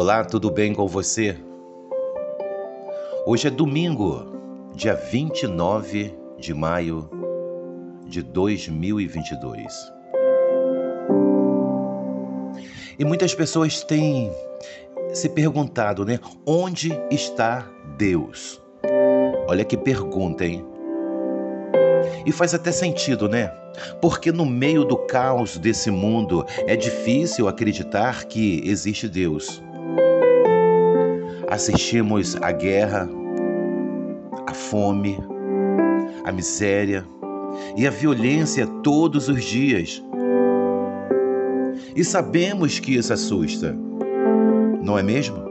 Olá, tudo bem com você? Hoje é domingo, dia 29 de maio de 2022. E muitas pessoas têm se perguntado, né? Onde está Deus? Olha que pergunta, hein? E faz até sentido, né? Porque no meio do caos desse mundo é difícil acreditar que existe Deus. Assistimos à guerra, à fome, à miséria e à violência todos os dias. E sabemos que isso assusta, não é mesmo?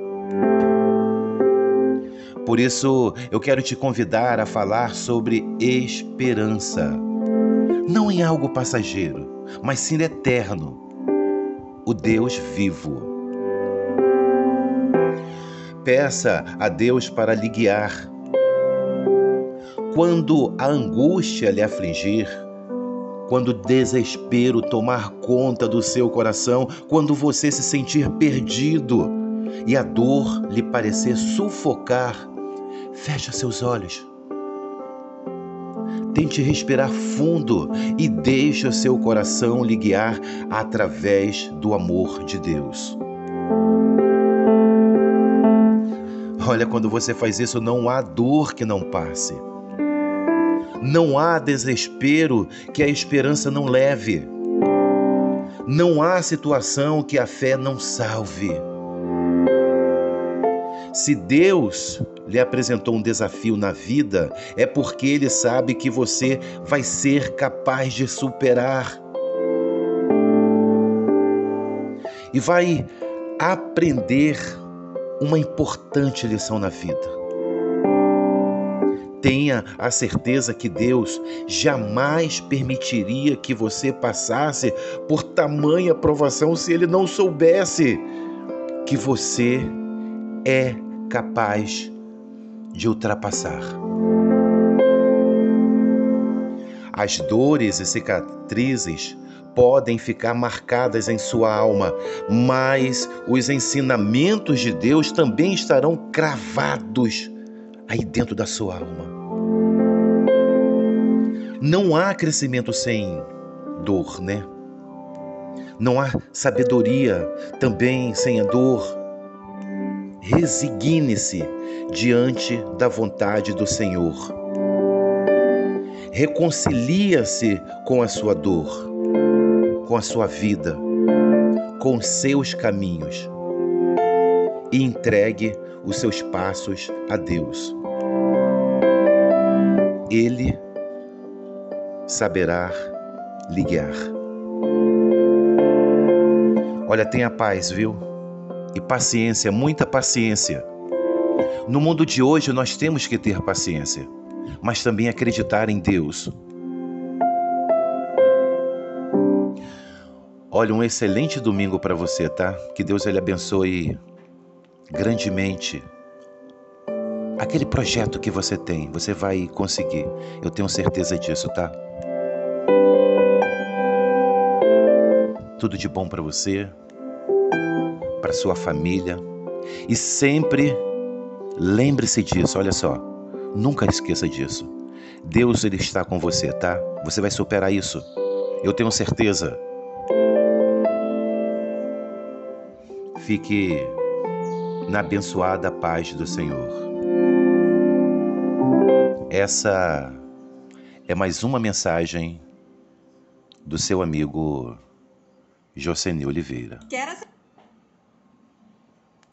Por isso, eu quero te convidar a falar sobre esperança. Não em algo passageiro, mas sim eterno. O Deus vivo. Peça a Deus para lhe guiar. Quando a angústia lhe afligir, quando o desespero tomar conta do seu coração, quando você se sentir perdido e a dor lhe parecer sufocar, Feche seus olhos. Tente respirar fundo e deixe o seu coração lhe guiar através do amor de Deus. Olha, quando você faz isso, não há dor que não passe. Não há desespero que a esperança não leve. Não há situação que a fé não salve. Se Deus lhe apresentou um desafio na vida, é porque ele sabe que você vai ser capaz de superar. E vai aprender uma importante lição na vida. Tenha a certeza que Deus jamais permitiria que você passasse por tamanha provação se ele não soubesse que você é capaz de ultrapassar. As dores e cicatrizes podem ficar marcadas em sua alma, mas os ensinamentos de Deus também estarão cravados aí dentro da sua alma. Não há crescimento sem dor, né? Não há sabedoria também sem a dor resigne-se diante da vontade do Senhor. Reconcilia-se com a sua dor, com a sua vida, com seus caminhos e entregue os seus passos a Deus. Ele saberá lhe guiar. Olha, tenha paz, viu? e paciência, muita paciência. No mundo de hoje nós temos que ter paciência, mas também acreditar em Deus. Olha, um excelente domingo para você, tá? Que Deus ele abençoe grandemente aquele projeto que você tem. Você vai conseguir. Eu tenho certeza disso, tá? Tudo de bom para você para sua família. E sempre lembre-se disso, olha só. Nunca esqueça disso. Deus ele está com você, tá? Você vai superar isso. Eu tenho certeza. Fique na abençoada paz do Senhor. Essa é mais uma mensagem do seu amigo Joseni Oliveira.